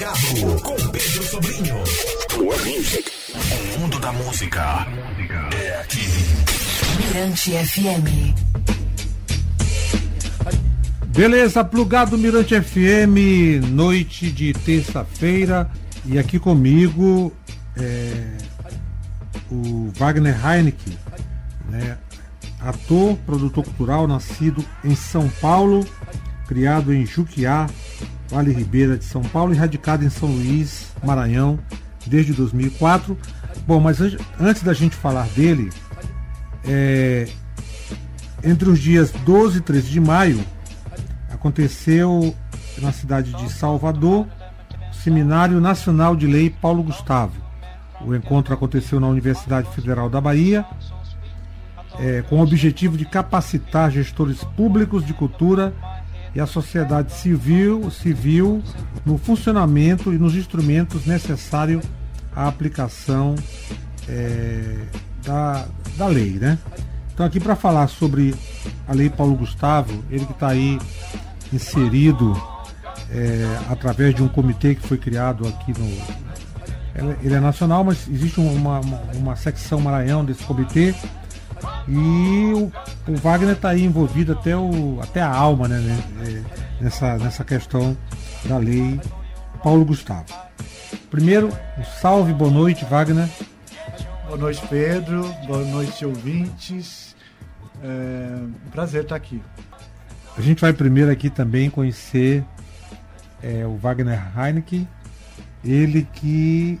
Com Pedro Sobrinho. O mundo da música é aqui. Mirante FM. Beleza, plugado Mirante FM, noite de terça-feira. E aqui comigo é, o Wagner Heineken, né, ator, produtor cultural, nascido em São Paulo, criado em Juquiá, Vale Ribeira de São Paulo e radicado em São Luís, Maranhão, desde 2004. Bom, mas antes da gente falar dele, é, entre os dias 12 e 13 de maio, aconteceu na cidade de Salvador o Seminário Nacional de Lei Paulo Gustavo. O encontro aconteceu na Universidade Federal da Bahia, é, com o objetivo de capacitar gestores públicos de cultura e a sociedade civil, civil no funcionamento e nos instrumentos necessários à aplicação é, da, da lei. Né? Então aqui para falar sobre a lei Paulo Gustavo, ele que está aí inserido é, através de um comitê que foi criado aqui no. Ele é nacional, mas existe uma, uma, uma secção Maranhão desse comitê e o, o Wagner está aí envolvido até, o, até a alma né, né, é, nessa, nessa questão da lei Paulo Gustavo. Primeiro, um salve, boa noite, Wagner. Boa noite, Pedro. Boa noite, ouvintes. É um prazer estar aqui. A gente vai primeiro aqui também conhecer é, o Wagner Heineken, ele que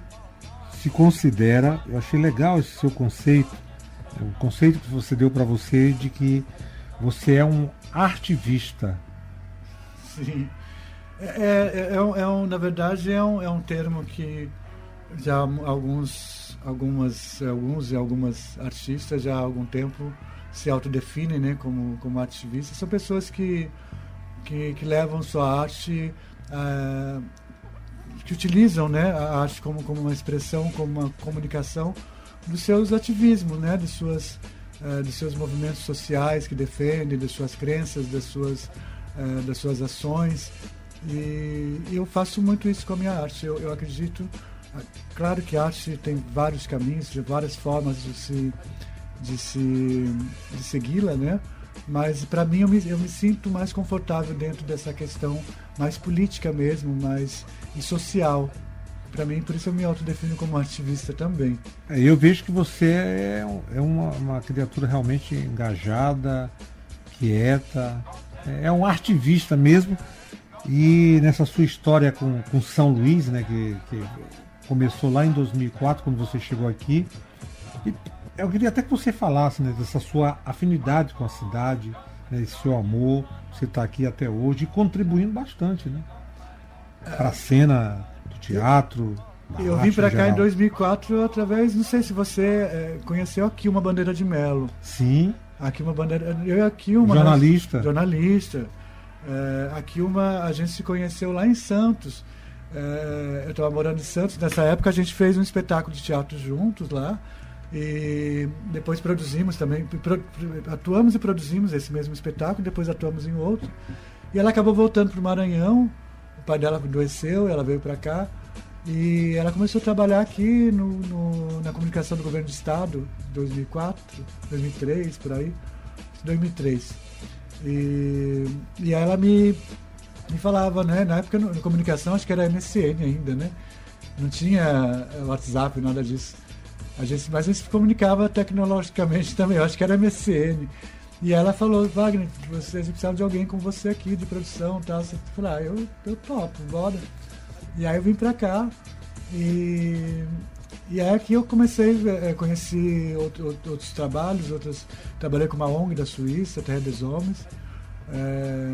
se considera, eu achei legal esse seu conceito, o conceito que você deu para você de que você é um artivista. Sim. É, é, é, é um, na verdade, é um, é um termo que já alguns, algumas, alguns e algumas artistas já há algum tempo se autodefinem né, como, como ativistas. São pessoas que, que, que levam sua arte, uh, que utilizam né, a arte como, como uma expressão, como uma comunicação dos seus ativismos, né, de suas, uh, de seus movimentos sociais que defendem, das suas crenças, das suas, uh, das suas ações. E, eu faço muito isso com a minha arte. Eu, eu acredito, claro que a arte tem vários caminhos, várias formas de se, de se de segui-la, né? Mas para mim eu me, eu me sinto mais confortável dentro dessa questão mais política mesmo, mais e social para mim, por isso eu me autodefino como ativista também. É, eu vejo que você é, é uma, uma, criatura realmente engajada, quieta, é, é um ativista mesmo. E nessa sua história com, com São Luís, né, que, que começou lá em 2004, quando você chegou aqui, e eu queria até que você falasse né, dessa sua afinidade com a cidade, né, esse seu amor, você está aqui até hoje, contribuindo bastante né, para a cena teatro. Eu vim para cá em 2004 através, não sei se você é, conheceu aqui uma bandeira de Melo. Sim. Aqui uma bandeira, eu aqui uma jornalista. jornalista. É, aqui uma a gente se conheceu lá em Santos. É, eu estava morando em Santos nessa época a gente fez um espetáculo de teatro juntos lá e depois produzimos também pro, atuamos e produzimos esse mesmo espetáculo depois atuamos em outro e ela acabou voltando para o Maranhão pai dela adoeceu, ela veio para cá e ela começou a trabalhar aqui no, no, na comunicação do governo do estado, 2004, 2003, por aí, 2003. E, e ela me, me falava, né, na época na comunicação acho que era MSN ainda, né? Não tinha WhatsApp, nada disso. A gente, mas a gente se comunicava tecnologicamente também, eu acho que era MSN. E ela falou, Wagner, vocês precisam de alguém com você aqui, de produção e tal. Eu falei, ah, eu, eu topo, bora. E aí eu vim pra cá e, e aí aqui eu comecei, é, conheci outro, outros trabalhos, outros, trabalhei com uma ONG da Suíça, Terra dos Homens. É,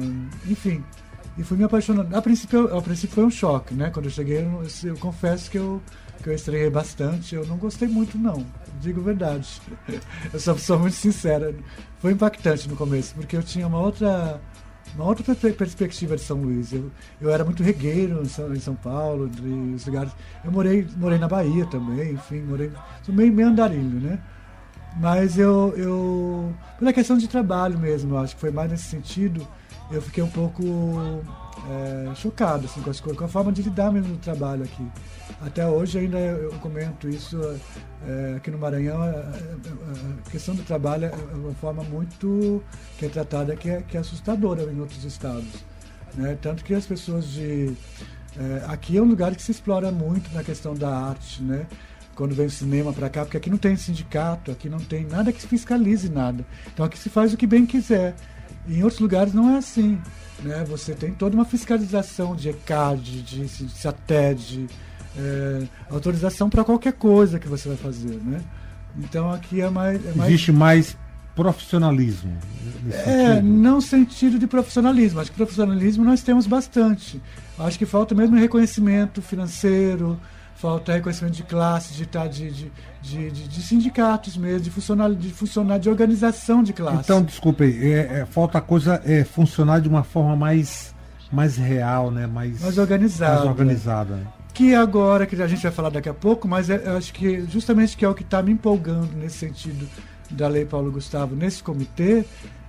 enfim, e fui me apaixonando. A princípio, a princípio foi um choque, né? Quando eu cheguei, eu, eu confesso que eu, que eu estranhei bastante. Eu não gostei muito, não. Digo verdade. Eu sou, sou muito sincera. Foi impactante no começo, porque eu tinha uma outra uma outra perspectiva de São Luís. Eu, eu era muito regueiro em São, em São Paulo, de lugares. Eu morei, morei na Bahia também, enfim, morei. Sou meio, meio andarilho, né? Mas eu, eu. Pela questão de trabalho mesmo, eu acho que foi mais nesse sentido. Eu fiquei um pouco é, chocado assim, com, as, com a forma de lidar mesmo do trabalho aqui. Até hoje ainda eu comento isso é, aqui no Maranhão, a, a, questão do trabalho é uma forma muito que é tratada que é, que é assustadora em outros estados. Né? Tanto que as pessoas de. É, aqui é um lugar que se explora muito na questão da arte, né? quando vem o cinema para cá, porque aqui não tem sindicato, aqui não tem nada que fiscalize nada. Então aqui se faz o que bem quiser. Em outros lugares não é assim. Né? Você tem toda uma fiscalização de ECAD, de, de SATED, é, autorização para qualquer coisa que você vai fazer. Né? Então aqui é mais. É mais... Existe mais profissionalismo. É, sentido. não sentido de profissionalismo. Acho que profissionalismo nós temos bastante. Acho que falta mesmo reconhecimento financeiro, falta reconhecimento de classe, de, de, de, de, de sindicatos mesmo, de funcionar, de funcionar, de organização de classe. Então, desculpe, é, é, falta a coisa é funcionar de uma forma mais, mais real, né? mais, mais organizada. Mais organizada. Que agora, que a gente vai falar daqui a pouco, mas é, eu acho que justamente que é o que está me empolgando nesse sentido da Lei Paulo Gustavo, nesse comitê,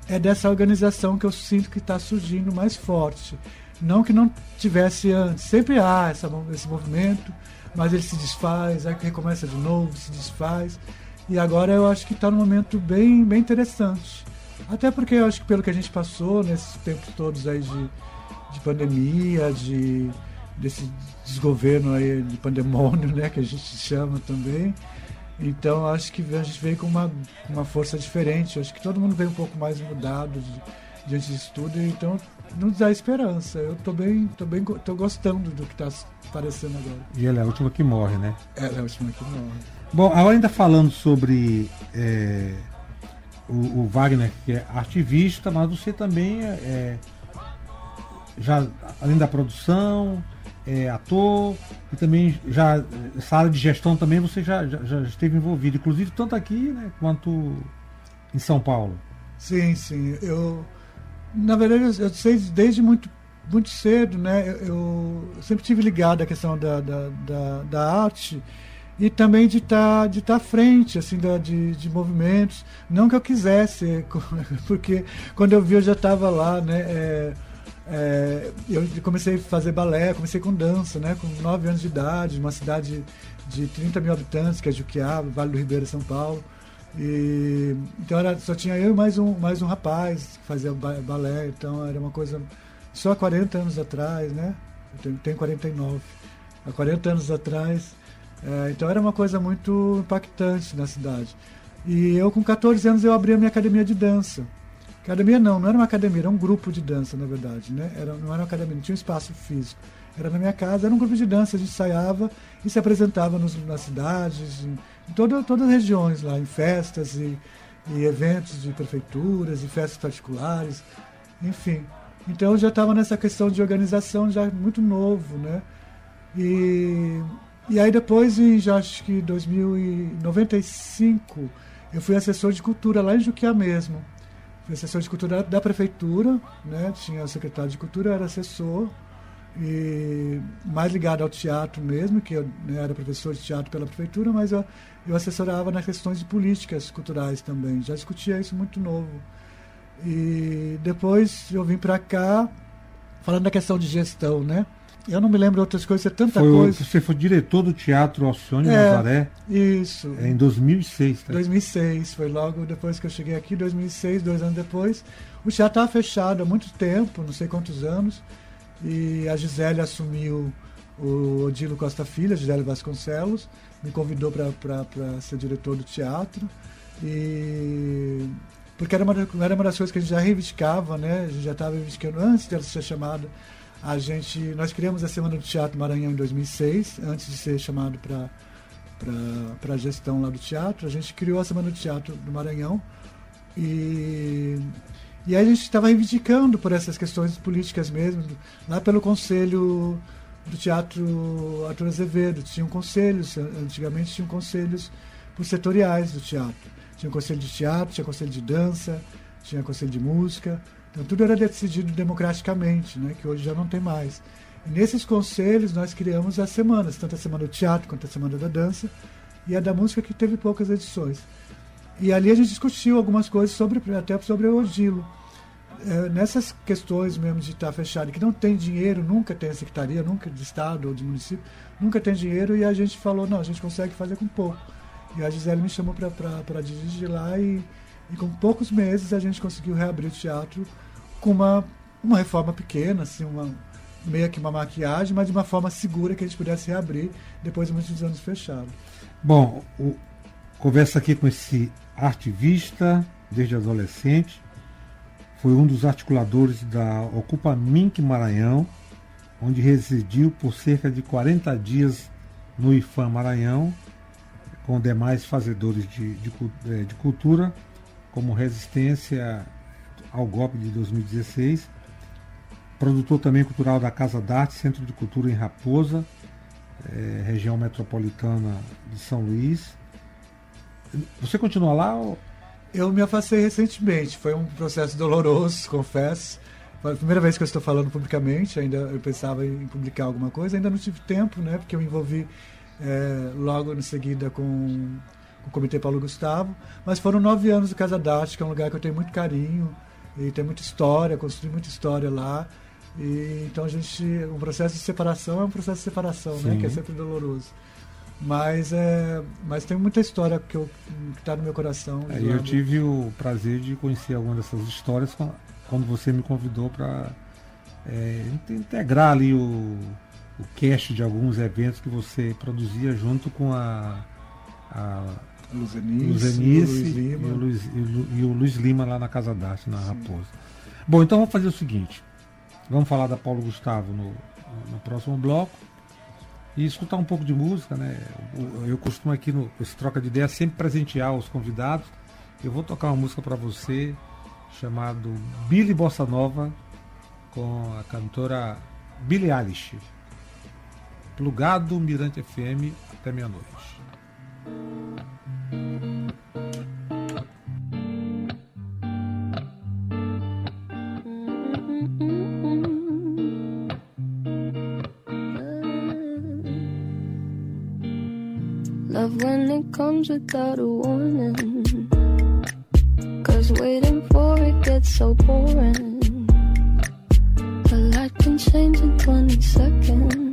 é dessa organização que eu sinto que está surgindo mais forte. Não que não tivesse antes, sempre há essa, esse movimento, mas ele se desfaz, aí recomeça de novo, se desfaz. E agora eu acho que está num momento bem, bem interessante. Até porque eu acho que pelo que a gente passou nesses tempos todos aí de, de pandemia, de, desse desgoverno aí de pandemônio, né, que a gente chama também. Então acho que a gente veio com uma, uma força diferente. Acho que todo mundo veio um pouco mais mudado diante disso tudo. Então nos dá esperança. Eu tô bem, tô bem, tô gostando do que está aparecendo agora. E ela é a última que morre, né? Ela é a última que morre. Bom, agora ainda falando sobre é, o, o, Wagner, que é ativista, mas você também é, é já além da produção, é ator e também já área de gestão também você já, já, já esteve envolvido, inclusive tanto aqui né, quanto em São Paulo. Sim, sim. Eu na verdade, eu sei desde muito, muito cedo, né? Eu, eu sempre tive ligado à questão da, da, da, da arte e também de estar tá, de tá à frente assim da, de, de movimentos não que eu quisesse porque quando eu vi eu já estava lá né é, é, eu comecei a fazer balé comecei com dança né com 9 anos de idade uma cidade de 30 mil habitantes que é Juquiá Vale do Ribeira São Paulo e, então era, só tinha eu e mais um, mais um rapaz que fazia balé, então era uma coisa. Só há 40 anos atrás, né? Eu tenho, tenho 49. Há 40 anos atrás. É, então era uma coisa muito impactante na cidade. E eu, com 14 anos, eu abri a minha academia de dança. Academia não, não era uma academia, era um grupo de dança, na verdade, né? Era, não era uma academia, não tinha um espaço físico. Era na minha casa, era um grupo de dança, a gente ensaiava e se apresentava nos, nas cidades, em, em toda, todas as regiões lá, em festas e, e eventos de prefeituras e festas particulares, enfim. Então eu já estava nessa questão de organização já muito novo, né? E, e aí depois, em já acho que 2095, eu fui assessor de cultura lá em Juquiá mesmo. Fui assessor de cultura da prefeitura, né? Tinha o secretário de cultura, era assessor e mais ligado ao teatro mesmo, que eu né, era professor de teatro pela prefeitura, mas eu, eu assessorava nas questões de políticas culturais também. Já discutia isso muito novo. E depois eu vim para cá falando da questão de gestão, né? Eu não me lembro de outras coisas, é tanta foi, coisa. Você foi diretor do Teatro Alcione é, Nazaré? Isso. É, em 2006, tá? 2006, foi logo depois que eu cheguei aqui, 2006, dois anos depois. O teatro estava fechado há muito tempo, não sei quantos anos. E a Gisele assumiu o Odilo Costa Filho, Gisele Vasconcelos, me convidou para ser diretor do teatro. E porque era uma, era uma das coisas que a gente já reivindicava, né? A gente já estava reivindicando antes dela ser chamada. A gente, nós criamos a Semana do Teatro Maranhão em 2006, antes de ser chamado para para a gestão lá do teatro. A gente criou a Semana do Teatro do Maranhão e e aí a gente estava reivindicando por essas questões políticas mesmo, lá pelo Conselho do Teatro Arthur Azevedo. Tinham conselhos, antigamente tinham conselhos por setoriais do teatro. Tinha conselho de teatro, tinha conselho de dança, tinha conselho de música. Então tudo era decidido democraticamente, né, que hoje já não tem mais. E nesses conselhos nós criamos as semanas, tanto a semana do teatro quanto a semana da dança, e a da música que teve poucas edições. E ali a gente discutiu algumas coisas sobre até sobre o Odilo é, nessas questões mesmo de estar fechado, que não tem dinheiro, nunca tem secretaria, nunca de estado ou de município, nunca tem dinheiro e a gente falou, não, a gente consegue fazer com pouco. E a Gisele me chamou para dirigir lá e, e com poucos meses a gente conseguiu reabrir o teatro com uma, uma reforma pequena, assim, uma, meio que uma maquiagem, mas de uma forma segura que a gente pudesse reabrir depois de muitos anos fechado. Bom, o, conversa aqui com esse artivista desde adolescente, foi um dos articuladores da Ocupa Mink Maranhão, onde residiu por cerca de 40 dias no IFAM Maranhão, com demais fazedores de, de, eh, de cultura, como resistência ao golpe de 2016. Produtor também cultural da Casa d'Arte, Centro de Cultura em Raposa, eh, região metropolitana de São Luís. Você continua lá? Ou... Eu me afastei recentemente, foi um processo doloroso, confesso. Foi a primeira vez que eu estou falando publicamente, ainda eu pensava em publicar alguma coisa, ainda não tive tempo, né, porque eu envolvi é, logo em seguida com, com, o Comitê Paulo Gustavo. Mas foram nove anos do Casa d'Arte, que é um lugar que eu tenho muito carinho e tem muita história, construí muita história lá. E, então a gente, um processo de separação é um processo de separação, né, que é sempre doloroso. Mas, é, mas tem muita história que está no meu coração. É, eu tive o prazer de conhecer algumas dessas histórias quando você me convidou para é, integrar ali o, o cast de alguns eventos que você produzia junto com a, a Luzenice, Luzenice e, o Luiz, e, o Luiz Lima lá na Casa d'Arte, na Sim. Raposa. Bom, então vamos fazer o seguinte. Vamos falar da Paulo Gustavo no, no próximo bloco e escutar um pouco de música, né? Eu costumo aqui no esse troca de ideia sempre presentear os convidados. Eu vou tocar uma música para você chamado Billy Bossa Nova com a cantora Billie Eilish. Plugado Mirante FM até meia-noite. Comes without a warning. Cause waiting for it gets so boring. A light can change in 20 seconds.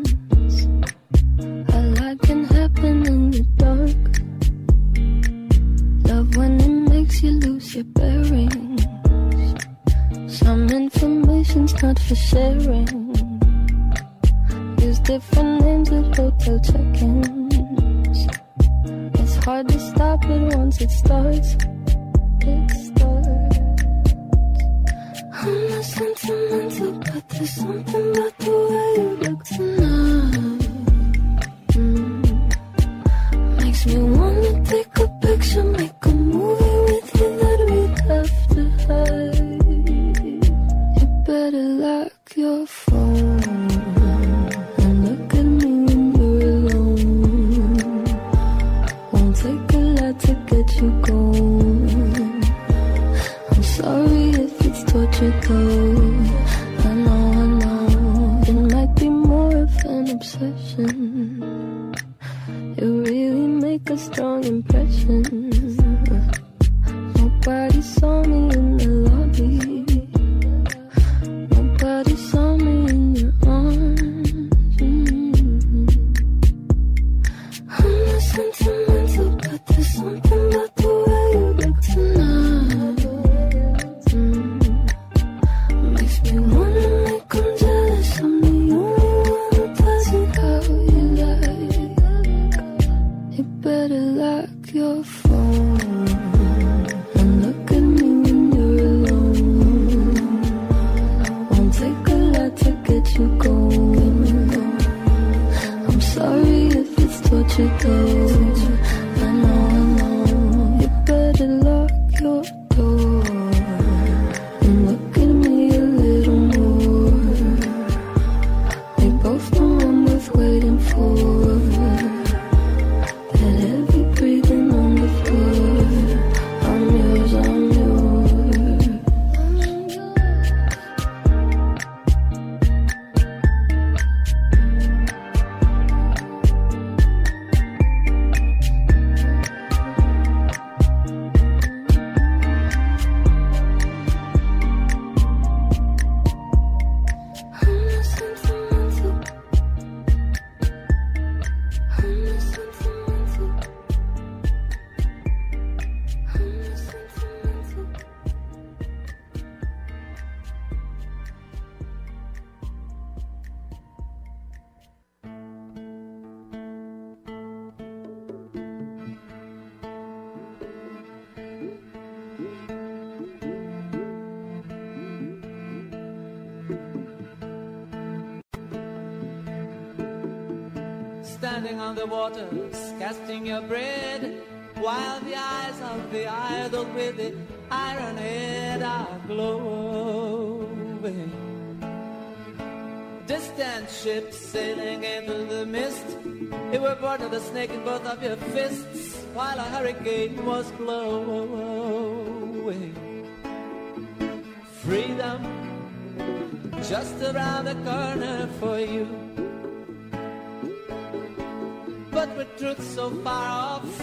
Obsession. You really make a strong impression. Nobody saw me in the lobby. The waters, casting your bread, while the eyes of the idol with the iron head are glowing. Distant ships sailing into the mist, you were born of the snake in both of your fists, while a hurricane was blowing. Freedom just around the corner for you. Truth so far off,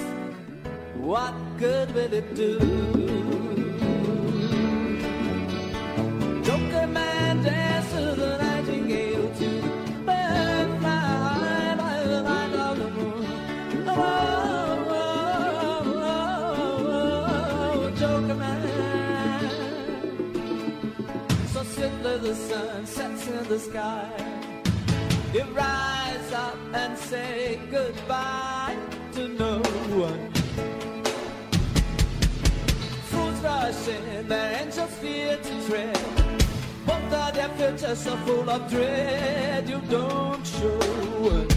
what good will it do? Joker man dance to the nightingale tune. Bird fly high by the light of the moon. Oh, oh, oh, oh, oh, Joker man. So swiftly the sun sets in the sky. You rise up and say goodbye to no one. Fools rush in, their angels fear to tread. Both of their futures so full of dread, you don't show it.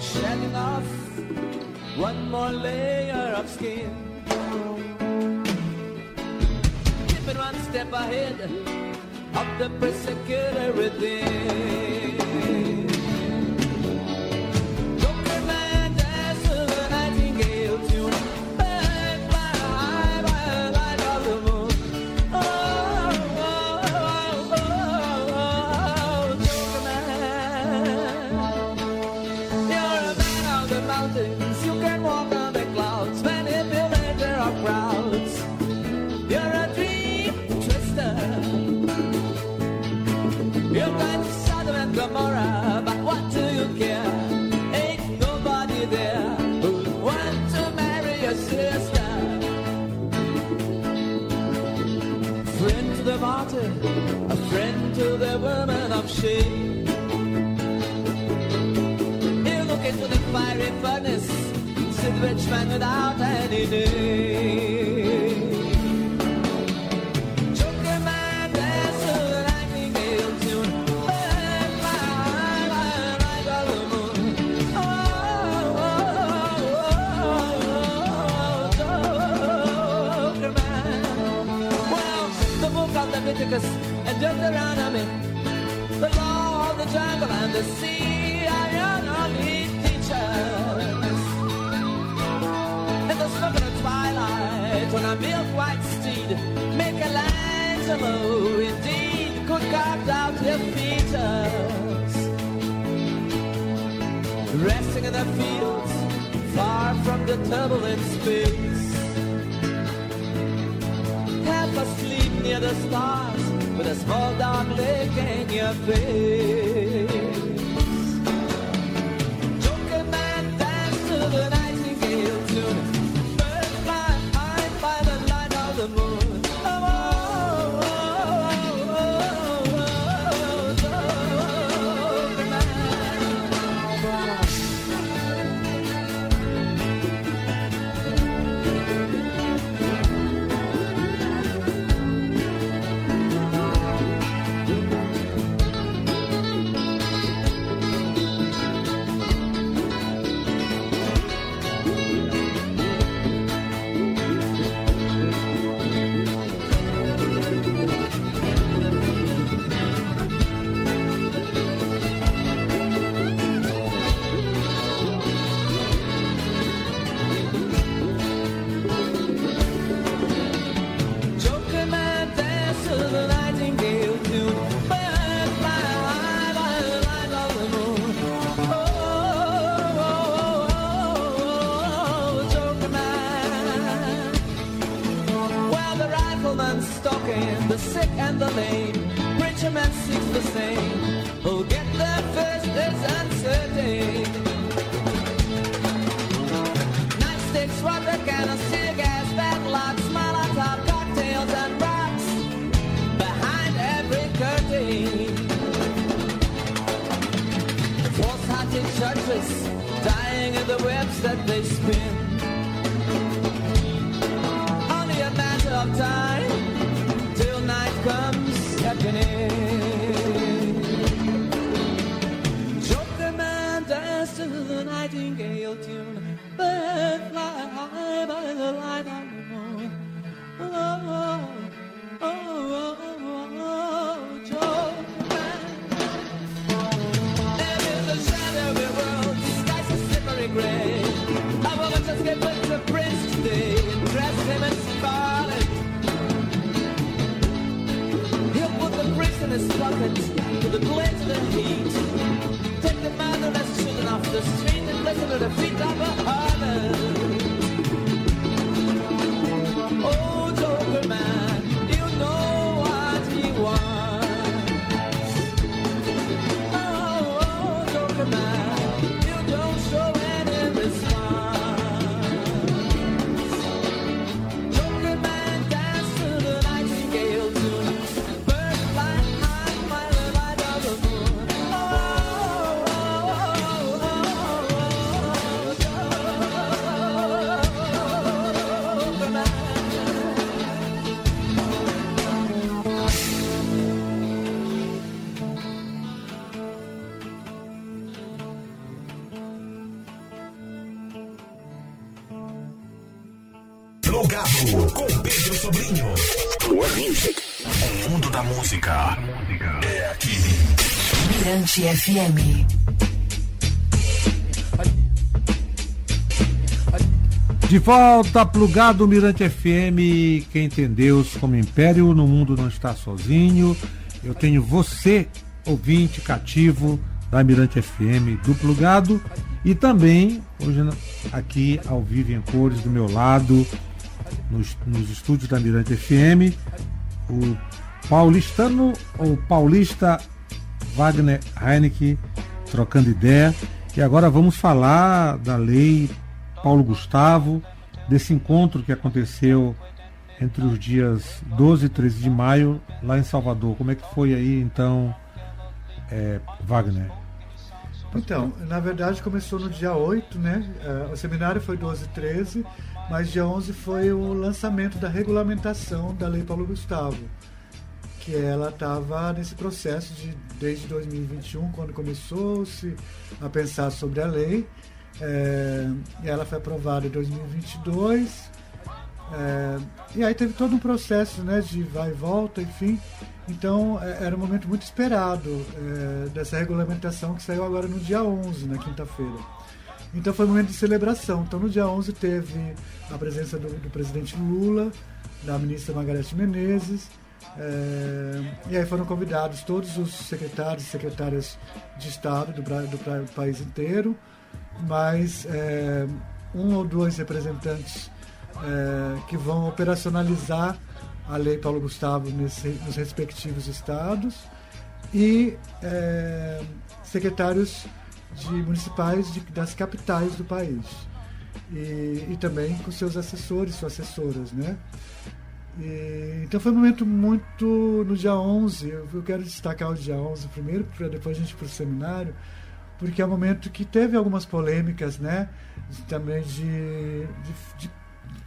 Shedding off one more layer of skin. Keeping one step ahead of the persecutor within. Rich man without any name. From the space. Half asleep near the stars, with a small dark lake in your face. in his pocket to the blazing heat. Take the man the rest children off the street and listen to the feet of a harness. Música é aqui. Mirante FM. De volta, plugado Mirante FM. Quem tem Deus como império, no mundo não está sozinho. Eu tenho você, ouvinte cativo da Mirante FM do Plugado. E também, hoje aqui ao vivo em cores, do meu lado, nos, nos estúdios da Mirante FM, o paulistano ou paulista Wagner Heineken trocando ideia. E agora vamos falar da lei Paulo Gustavo, desse encontro que aconteceu entre os dias 12 e 13 de maio lá em Salvador. Como é que foi aí então, é, Wagner? Então, na verdade começou no dia 8, né? Eh, O seminário foi 12 e 13, mas dia 11 foi o lançamento da regulamentação da Lei Paulo Gustavo, que ela estava nesse processo de desde 2021, quando começou-se a pensar sobre a lei. E ela foi aprovada em 2022. eh, e aí teve todo um processo né, de vai e volta, enfim. Então eh, era um momento muito esperado eh, dessa regulamentação que saiu agora no dia 11, na quinta-feira. Então foi um momento de celebração. Então no dia 11 teve a presença do, do presidente Lula, da ministra Margarete Menezes, eh, e aí foram convidados todos os secretários e secretárias de Estado do, do pra- país inteiro, mais eh, um ou dois representantes eh, que vão operacionalizar a Lei Paulo Gustavo nesse- nos respectivos estados e eh, secretários de municipais de- das capitais do país e, e também com seus assessores, suas assessoras, né? E, então foi um momento muito no dia 11, eu, quero destacar o dia 11 primeiro, para depois a gente ir para o seminário, porque é um momento que teve algumas polêmicas, né? De- também de, de,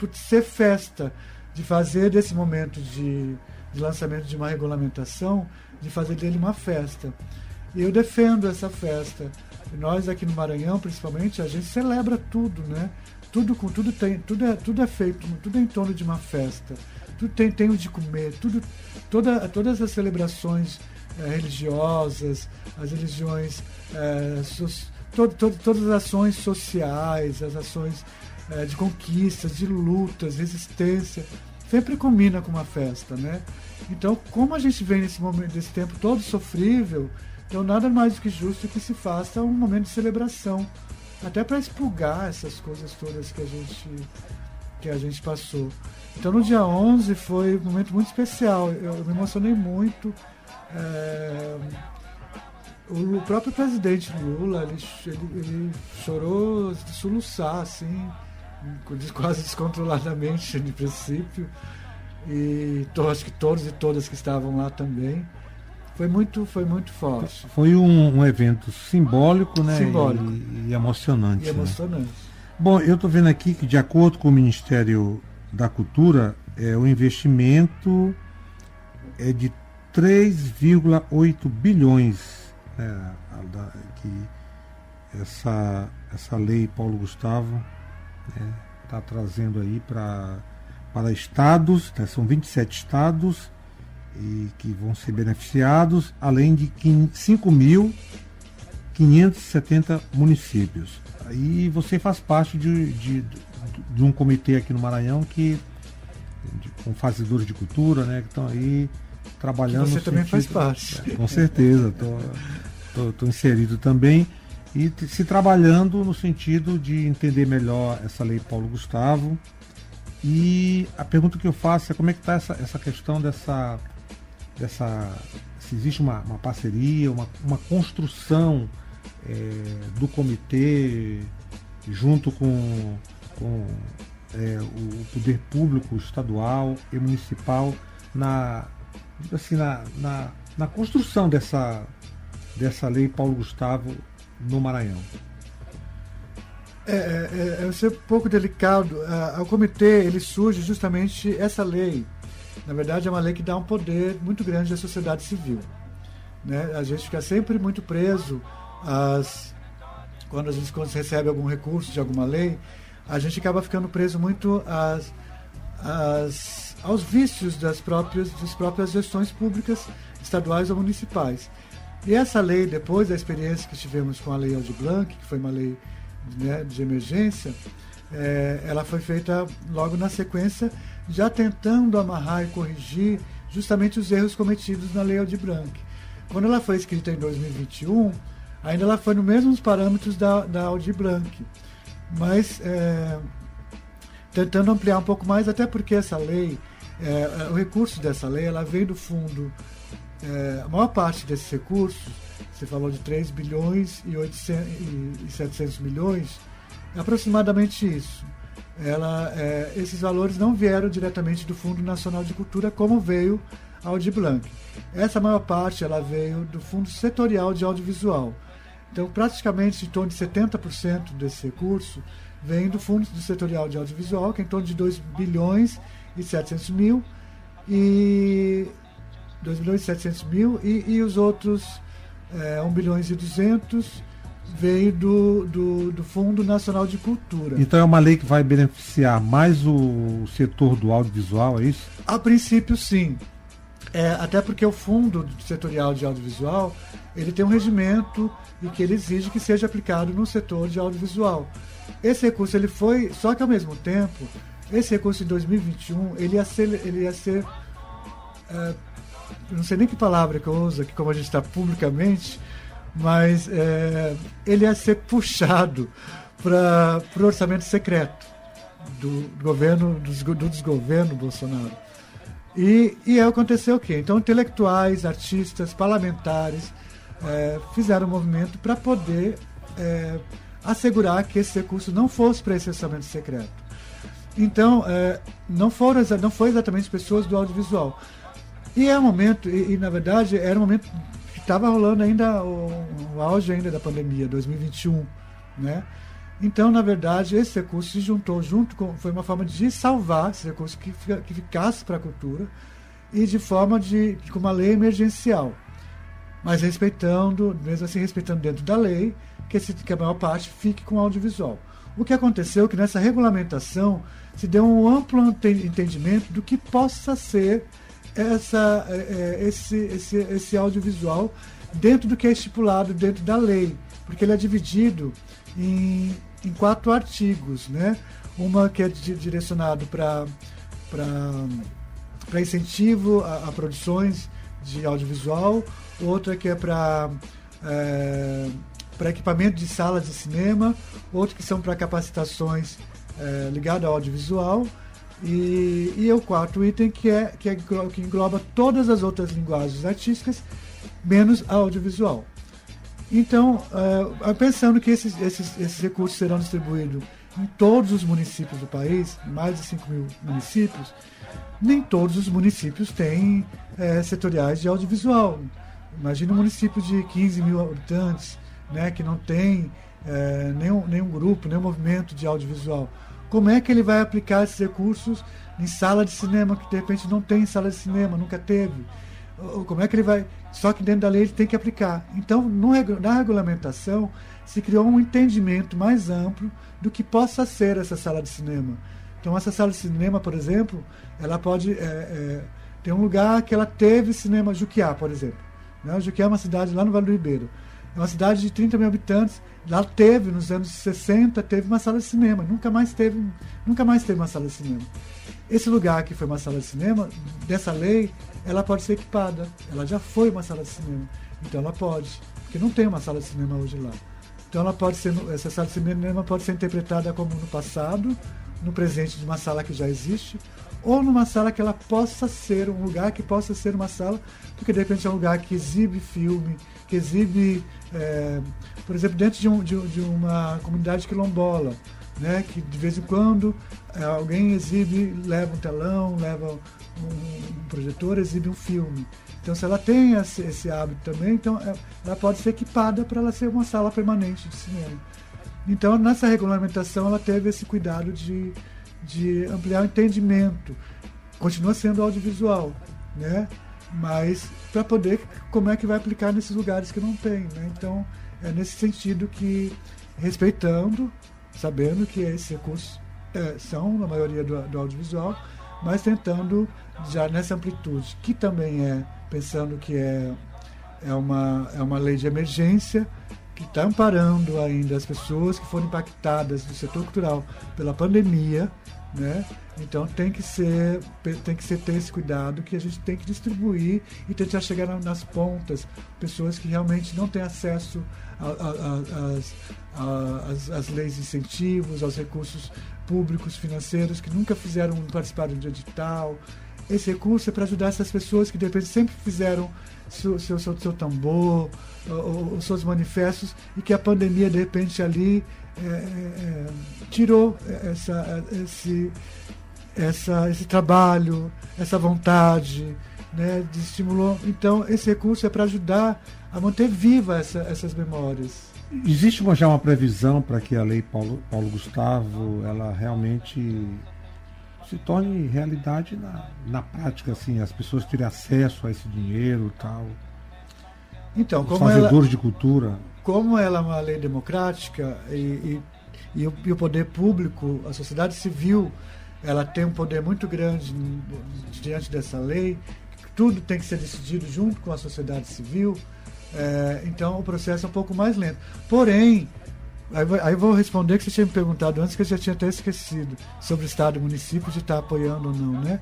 de, ser festa, de fazer desse momento de, de lançamento de uma regulamentação, de fazer dele uma festa. E eu defendo essa festa. Nós aqui no Maranhão, principalmente, a gente celebra tudo, né? Tudo com tudo tem, tudo é, tudo é feito, tudo é em torno de uma festa. Tudo tem, tem o de comer, tudo, toda, todas as celebrações eh, religiosas, as religiões, eh, so- to- to- todas as ações sociais, as ações eh, de conquistas, de lutas, resistência, sempre combina com uma festa, né? Então, como a gente vem nesse momento, desse tempo todo sofrível, então nada mais do que justo que se faça um momento de celebração, até para expurgar essas coisas todas que a gente que a gente passou. Então no dia 11 foi um momento muito especial, eu, eu me emocionei muito. É, o Lu- próprio presidente Lula, ele, ele, ele chorou de soluçar, assim, quase descontroladamente de princípio. E to, acho que todos e todas que estavam lá também. Foi muito, foi muito forte Foi um, um evento simbólico, né? Simbólico. E, e emocionante. e né? Bom, eu estou vendo aqui que, de acordo com o Ministério da Cultura, é, o investimento é de 3,8 bilhões né, que essa, essa lei Paulo Gustavo está trazendo aí para para estados, né, são 27 estados e que vão ser beneficiados, além de 5.570 municípios. Aí você faz parte de, de, de um comitê aqui no Maranhão que de, com fazedores de cultura, né, que estão aí trabalhando. Você no também faz parte. É, com certeza, estou inserido também e se trabalhando no sentido de entender melhor essa lei Paulo Gustavo. E a pergunta que eu faço é como é que está essa, essa questão dessa, dessa. Se existe uma, uma parceria, uma, uma construção eh, do comitê junto com, com eh, o poder público estadual e municipal na, assim, na, na, na construção dessa, dessa lei Paulo Gustavo no Maranhão. É, é, é, é ser um pouco delicado. Ah, o comitê ele surge justamente essa lei. Na verdade, é uma lei que dá um poder muito grande à sociedade civil. Né? A gente fica sempre muito preso às, quando a gente quando recebe algum recurso de alguma lei, a gente acaba ficando preso muito às, às, aos vícios das próprias, das próprias gestões públicas, estaduais ou municipais. E essa lei, depois da experiência que tivemos com a Lei Aldir Blanc, que foi uma lei né, de emergência, eh, ela foi feita logo na sequência, já tentando amarrar e corrigir justamente os erros cometidos na Lei Aldir Blanc. Quando ela foi escrita em 2021, ainda ela foi nos mesmos parâmetros da, da Aldir Blanc, mas eh, tentando ampliar um pouco mais, até porque essa lei, eh, o recurso dessa lei, ela vem do fundo é, a maior parte desses recursos, você falou de 3 bilhões e, 800, e, e 700 milhões, é aproximadamente isso. Ela, é, esses valores não vieram diretamente do Fundo Nacional de Cultura, como veio a Audi Blanc. Essa maior parte ela veio do Fundo Setorial de Audiovisual. Então, praticamente em torno de 70% desse recurso vem do Fundo Setorial de Audiovisual, que é em torno de 2 bilhões e 700 mil, e 2 bilhões e 700 mil e, e os outros é, 1 bilhões e 200 veio do, do, do Fundo Nacional de Cultura. Então é uma lei que vai beneficiar mais o setor do audiovisual, é isso? A princípio, sim. É, até porque o Fundo Setorial de Audiovisual ele tem um regimento e que ele exige que seja aplicado no setor de audiovisual. Esse recurso ele foi, só que ao mesmo tempo, esse recurso em 2021 ele ia ser, ele ia ser é, não sei nem que palavra que eu uso aqui, como a gente está publicamente, mas é, ele ia ser puxado para o orçamento secreto do governo, do, do desgoverno Bolsonaro. E, e aconteceu o quê? Então, intelectuais, artistas, parlamentares é, fizeram um movimento para poder é, assegurar que esse recurso não fosse para esse orçamento secreto. Então, é, não, foram, não foi exatamente pessoas do audiovisual. E é um momento, e, e, na verdade era um momento que estava rolando ainda o, o, auge ainda da pandemia, 2021, né? Então, na verdade, esse recurso se juntou junto com, foi uma forma de salvar esse recurso que, que ficasse para a cultura e de forma de, com uma lei emergencial, mas respeitando, mesmo assim respeitando dentro da lei, que, esse, que a maior parte fique com audiovisual. O que aconteceu é que nessa regulamentação se deu um amplo entendimento do que possa ser essa, esse, esse, esse audiovisual dentro do que é estipulado dentro da lei, porque ele é dividido em, em quatro artigos, né? Uma que é direcionado para para incentivo a, a, produções de audiovisual, outra que é para é, para equipamento de salas de cinema, outro que são para capacitações é, ligadas ao audiovisual, e, e o quarto item que é, que é que engloba todas as outras linguagens artísticas, menos a audiovisual. Então, uh, pensando que esses, esses, esses recursos serão distribuídos em todos os municípios do país, mais de 5 mil municípios, nem todos os municípios têm é, setoriais de audiovisual. Imagina um município de 15 mil habitantes, né, que não tem é, nenhum, nenhum grupo, nenhum movimento de audiovisual como é que ele vai aplicar esses recursos em sala de cinema, que de repente não tem sala de cinema, nunca teve. ou como é que ele vai. Só que dentro da lei ele tem que aplicar. Então, no na regulamentação, se criou um entendimento mais amplo do que possa ser essa sala de cinema. Então, essa sala de cinema, por exemplo, ela pode. É, é, tem um lugar que ela teve cinema Juquiá, por exemplo. Né? Juquiá é uma cidade lá no Vale do Ribeiro. É uma cidade de 30 mil habitantes. Lá teve, nos anos 60, teve uma sala de cinema. Nunca mais teve, nunca mais teve uma sala de cinema. Esse lugar que foi uma sala de cinema, dessa lei, ela pode ser equipada. Ela já foi uma sala de cinema. Então ela pode. Porque não tem uma sala de cinema hoje lá. Então ela pode ser, essa sala de cinema pode ser interpretada como no passado, no presente de uma sala que já existe, ou numa sala que ela possa ser um lugar que possa ser uma sala, porque de repente é um lugar que exibe filme, que exibe, é, por exemplo, dentro de, um, de, de uma comunidade quilombola, né, que de vez em quando é, alguém exibe, leva um telão, leva um, projetor, exibe um filme. Então, se ela tem esse, esse hábito também, então é, ela pode ser equipada para ela ser uma sala permanente de cinema. Então, nessa regulamentação, ela teve esse cuidado de, de ampliar o entendimento. Continua sendo audiovisual, né? Mas para poder, como é que vai aplicar nesses lugares que não tem, né? Então, é nesse sentido que, respeitando, sabendo que esses recursos é, são, na maioria, do, do audiovisual, mas tentando, já nessa amplitude, que também é, pensando que é, é, uma, é uma lei de emergência, que está amparando ainda as pessoas que foram impactadas do setor cultural pela pandemia, né? Então tem que ser tem que ser ter esse cuidado que a gente tem que distribuir e tentar chegar na- nas pontas pessoas que realmente não têm acesso a- a- a- às- a- às- às leis de incentivos, aos recursos públicos financeiros que nunca fizeram participaram de edital. Esse recurso é para ajudar essas pessoas que de repente sempre fizeram seu, seu, seu, seu tambor, os seus manifestos, e que a pandemia de repente ali é, é, é, tirou essa, esse, essa, esse trabalho, essa vontade, né, estimulou. Então, esse recurso é para ajudar a manter viva essa, essas memórias. Existe uma- já uma previsão para que a lei Paulo, Paulo Gustavo ela realmente se torne realidade na, na prática, assim, as pessoas terem acesso a esse dinheiro e tal, Então, os como ela, fazedores de cultura. como ela é uma lei democrática e, e, e o, e o poder público, a sociedade civil, ela tem um poder muito grande diante dessa lei, tudo tem que ser decidido junto com a sociedade civil, é, então o processo é um pouco mais lento. Porém, aí, aí vou responder que você tinha me perguntado antes, que eu já tinha até esquecido, sobre o Estado e município de estar apoiando ou não, né?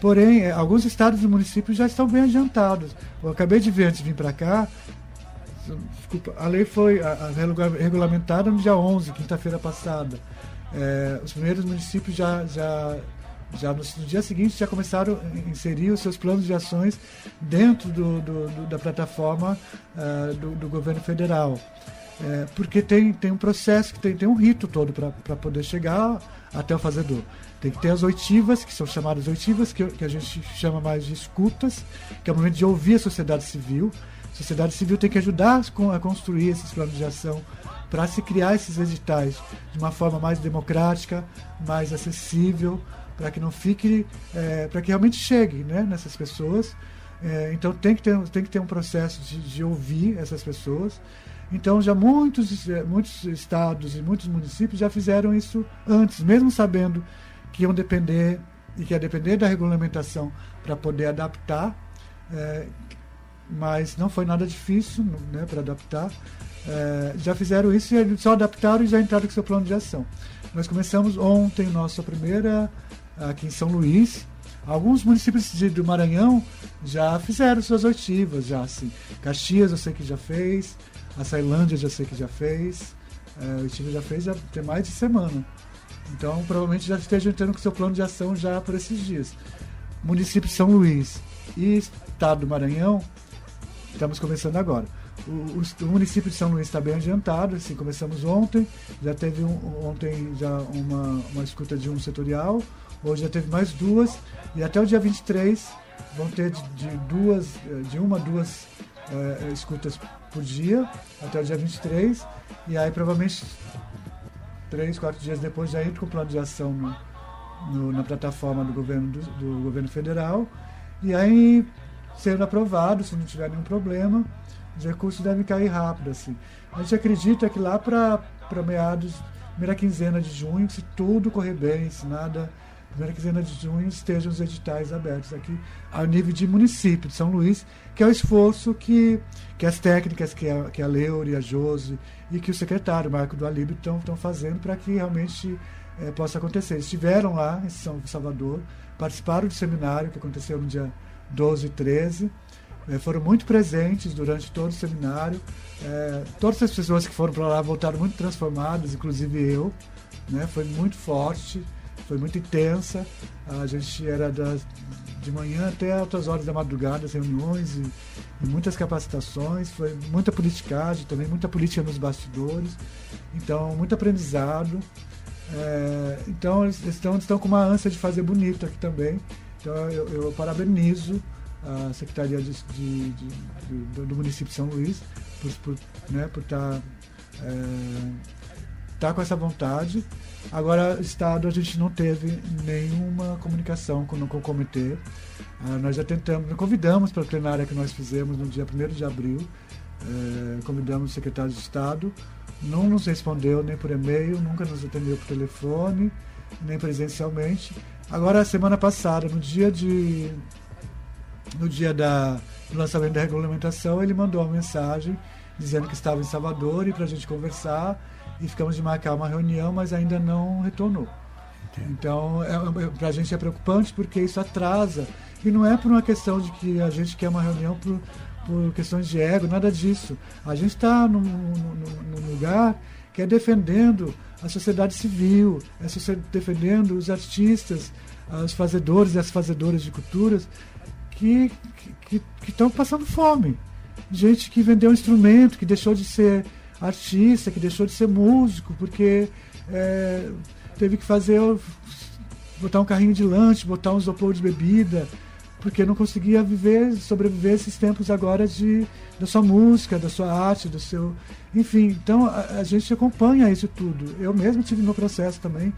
Porém, é, alguns estados e municípios já estão bem adiantados. Eu acabei de ver antes de vir para cá, Desculpa, a lei foi a, a regula- regulamentada no dia 11, quinta-feira passada. É, os primeiros municípios já, já, já no, no dia seguinte já começaram a inserir os seus planos de ações dentro do, do- do- da plataforma ah, do, governo federal. É, porque tem, tem um processo, que tem, tem um rito todo para poder chegar até o fazedor. Tem que ter as oitivas, que são chamadas oitivas, que, que a gente chama mais de escutas, que é o momento de ouvir a sociedade civil. A sociedade civil tem que ajudar a construir esses planos de ação para se criar esses editais de uma forma mais democrática, mais acessível, para que não fique, para que realmente chegue né, nessas pessoas. É, então tem que, ter, tem que ter um processo de, de ouvir essas pessoas. Então já muitos, eh, muitos estados e muitos municípios já fizeram isso antes, mesmo sabendo que iam depender e que ia depender da regulamentação para poder adaptar. eh, mas não foi nada difícil né, para adaptar. É, já fizeram isso e só adaptaram e já entraram com seu plano de ação. Nós começamos ontem nossa primeira aqui em São Luís. Alguns municípios do Maranhão já fizeram suas oitivas, já assim. Caxias eu sei que já fez, a Sailândia já sei que já fez, é, o já fez já tem mais de semana. Então provavelmente já esteja entrando com seu plano de ação já por esses dias. Município de São Luís e Estado do Maranhão Estamos começando agora. O, o- o município de São Luís está bem adiantado, assim, começamos ontem, já teve um- ontem já uma, uma escuta de um setorial, hoje já teve mais duas, e até o dia 23 vão ter de, de duas, eh, de uma a duas eh, escutas por dia, até o dia 23, e aí provavelmente três, quatro dias depois já entra com o plano de ação no- no- na plataforma do governo, do, do governo federal. E aí, sendo aprovado, se não tiver nenhum problema, os recursos devem cair rápido. Assim. A gente acredita que lá para meados, primeira quinzena de junho, se tudo correr bem, se nada, primeira quinzena de junho estejam os editais abertos aqui ao nível de município de São Luís, que é o esforço que, que as técnicas que a, que a Leure, a Josi e que o secretário Marco do Alíbio estão fazendo para que realmente eh, possa acontecer. Estiveram lá em São Salvador, participaram do seminário que aconteceu no dia 12 e 13, eh, foram muito presentes durante todo o seminário. Eh, todas as pessoas que foram para lá voltaram muito transformadas, inclusive eu. Né? Foi muito forte, foi muito intensa. A gente era das, de manhã até altas horas da madrugada, reuniões e, e muitas capacitações. Foi muita politicagem também, muita política nos bastidores. Então, muito aprendizado. É, então eles estão, estão com uma ânsia de fazer bonito aqui também. Então eu, eu parabenizo a Secretaria de, de, de, do, do município de São Luís por, por, né, por estar é, tá com essa vontade. Agora, Estado, a gente não teve nenhuma comunicação com, com o comitê. Ah, nós já tentamos, convidamos para a plenária que nós fizemos no dia 1 de abril, é, convidamos o secretário de Estado, não nos respondeu nem por e-mail, nunca nos atendeu por telefone, nem presencialmente. Agora, semana passada, no dia de no dia da, do lançamento da regulamentação, ele mandou uma mensagem dizendo que estava em Salvador e para a gente conversar e ficamos de marcar uma reunião, mas ainda não retornou. Então, é, é, para a gente é preocupante porque isso atrasa. E não é por uma questão de que a gente quer uma reunião por, por questões de ego, nada disso. A gente está num, num, num lugar que é defendendo a sociedade civil, é defendendo os artistas, os fazedores e as fazedoras de culturas que que estão passando fome. Gente que vendeu um instrumento, que deixou de ser artista, que deixou de ser músico, porque é, teve que fazer botar um carrinho de lanche, botar um isopor de bebida, porque não conseguia viver, sobreviver esses tempos agora de da sua música, da sua arte, do seu, enfim. Então a, a gente acompanha isso tudo. Eu mesmo tive meu processo também,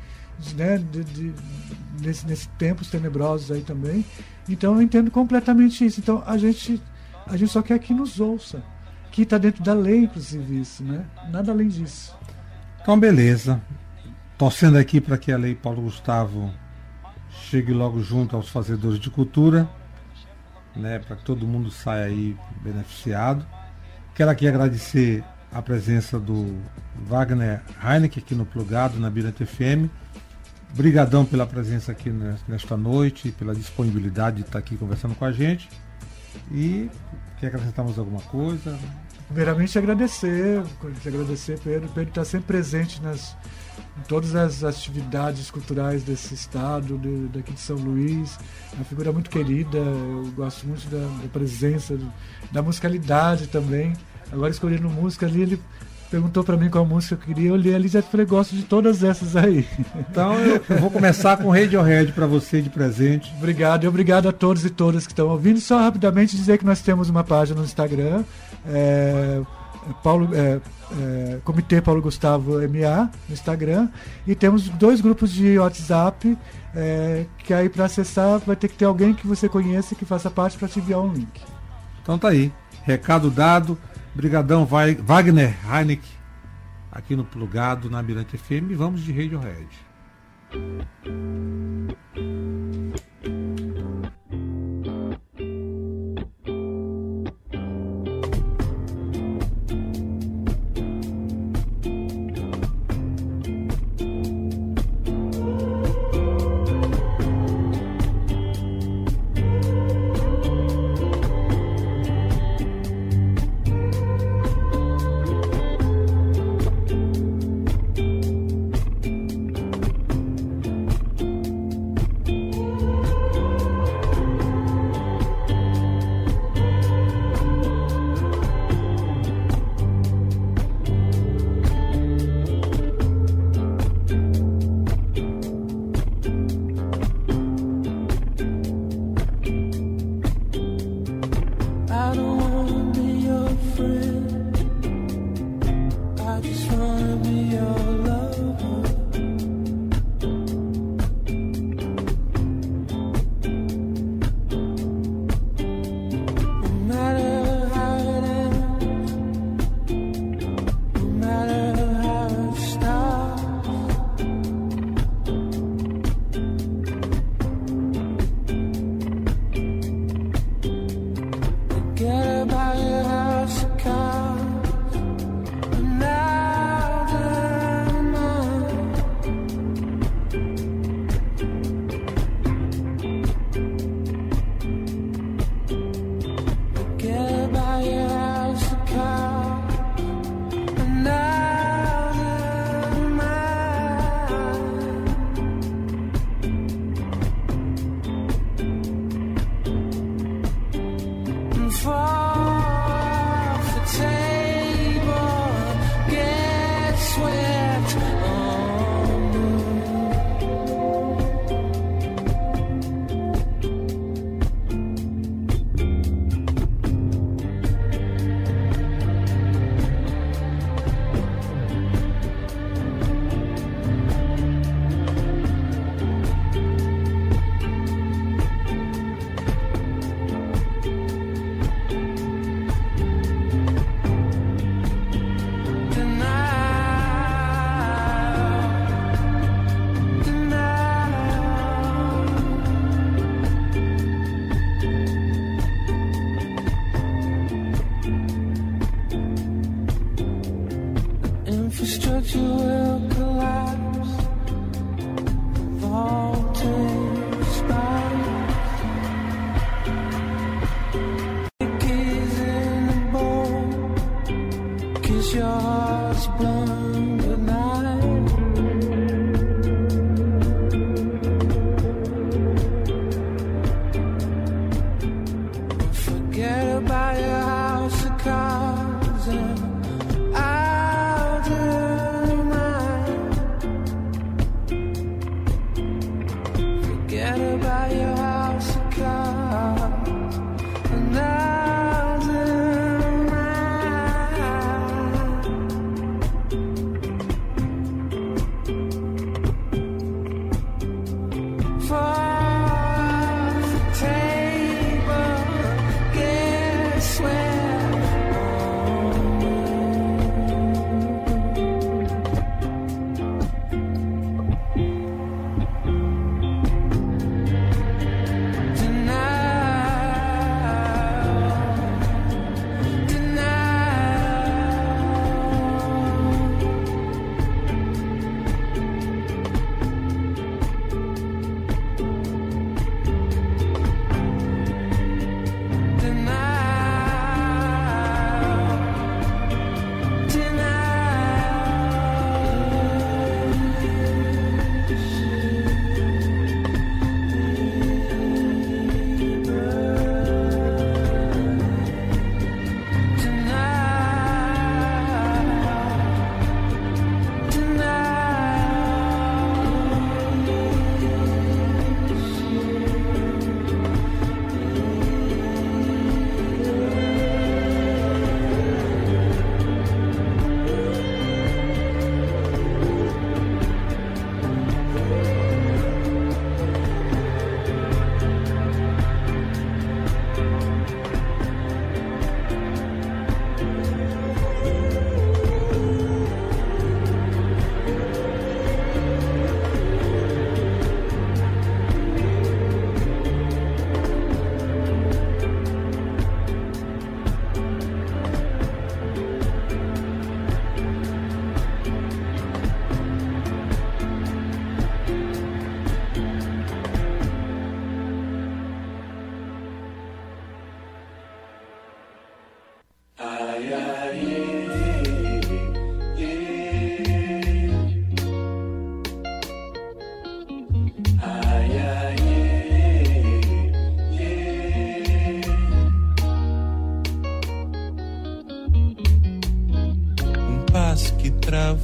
né, de, de, nesse, nesses tempos tenebrosos aí também. Então eu entendo completamente isso. Então a gente a gente só quer que nos ouça, que está dentro da lei, inclusive isso, né? Nada além disso. Então, beleza. Torcendo aqui para que a Lei Paulo Gustavo chegue logo junto aos fazedores de cultura, né, para que todo mundo saia aí beneficiado. Quero aqui agradecer a presença do Wagner Heineken aqui no Plugado, na Birante FM. Brigadão pela presença aqui nesta noite, pela disponibilidade de estar aqui conversando com a gente. E quer acrescentarmos alguma coisa? Primeiramente agradecer, agradecer Pedro. Pedro está sempre presente nas em todas as atividades culturais desse estado, de, daqui de São Luís. É uma figura muito querida, eu gosto muito da, da presença, da musicalidade também. Agora escolhendo música ali, ele perguntou para mim qual música eu queria, eu olhei ali e já falei, gosto de todas essas aí. Então eu, eu vou começar com Radiohead para você de presente. Obrigado e obrigado a todos e todas que estão ouvindo. Só rapidamente dizer que nós temos uma página no Instagram, é, Paulo, é, é, Comitê Paulo Gustavo MA no Instagram, e temos dois grupos de WhatsApp, é, que aí para acessar vai ter que ter alguém que você conheça que faça parte para te enviar um link. Então tá aí, recado dado. Brigadão Wagner Heineken aqui no Plugado na Mirante FM vamos de Radiohead. Thank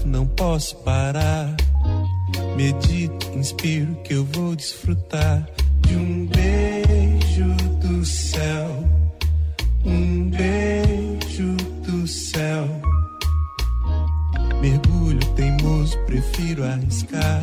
não posso parar. Medito, inspiro que eu vou desfrutar de um beijo do céu. Um beijo do céu. Mergulho teimoso, prefiro arriscar.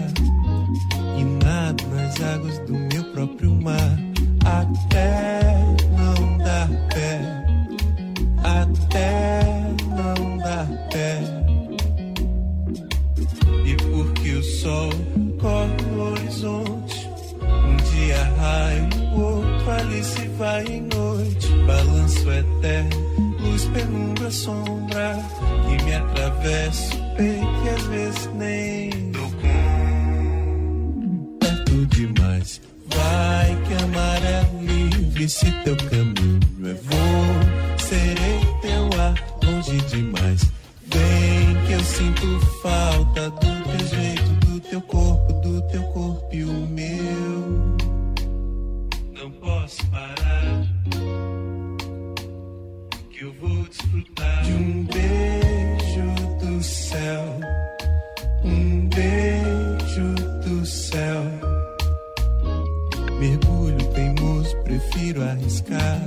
prefiro arriscar.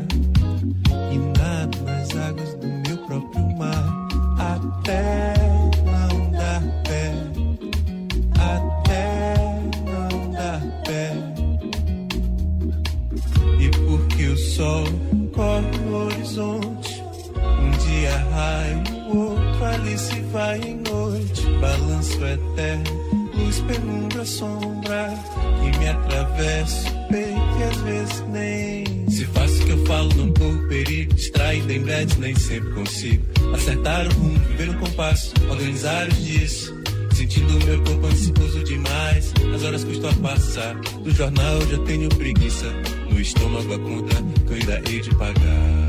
E nado nas águas do meu próprio mar. Até não dar pé. Até não dar pé. E porque o sol corre no horizonte. Um dia raio, o outro ali se vai em noite. Balanço eterno, luz, penumbra, sombra. E me atravesso nem. Se faço o que eu falo, não corro perigo. Distraído em breves nem sempre consigo. Acertar o rumo, viver no compasso, organizar os dias. Sentindo meu corpo ansioso demais. As horas custam a passar. Do jornal já tenho preguiça. No estômago a conta que eu ainda hei de pagar.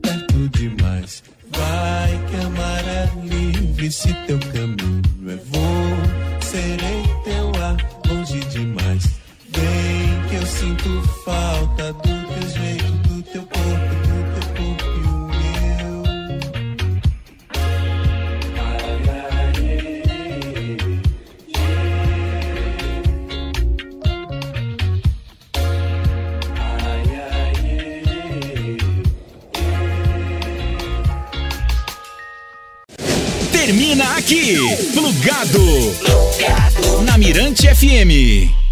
Perto demais. Vai que amar é livre se teu caminho é voo. Serei teu ar longe demais. Vem eu sinto falta do teu jeito, do teu corpo, do teu corpo e o meu. Termina aqui, plugado. Na Mirante FM.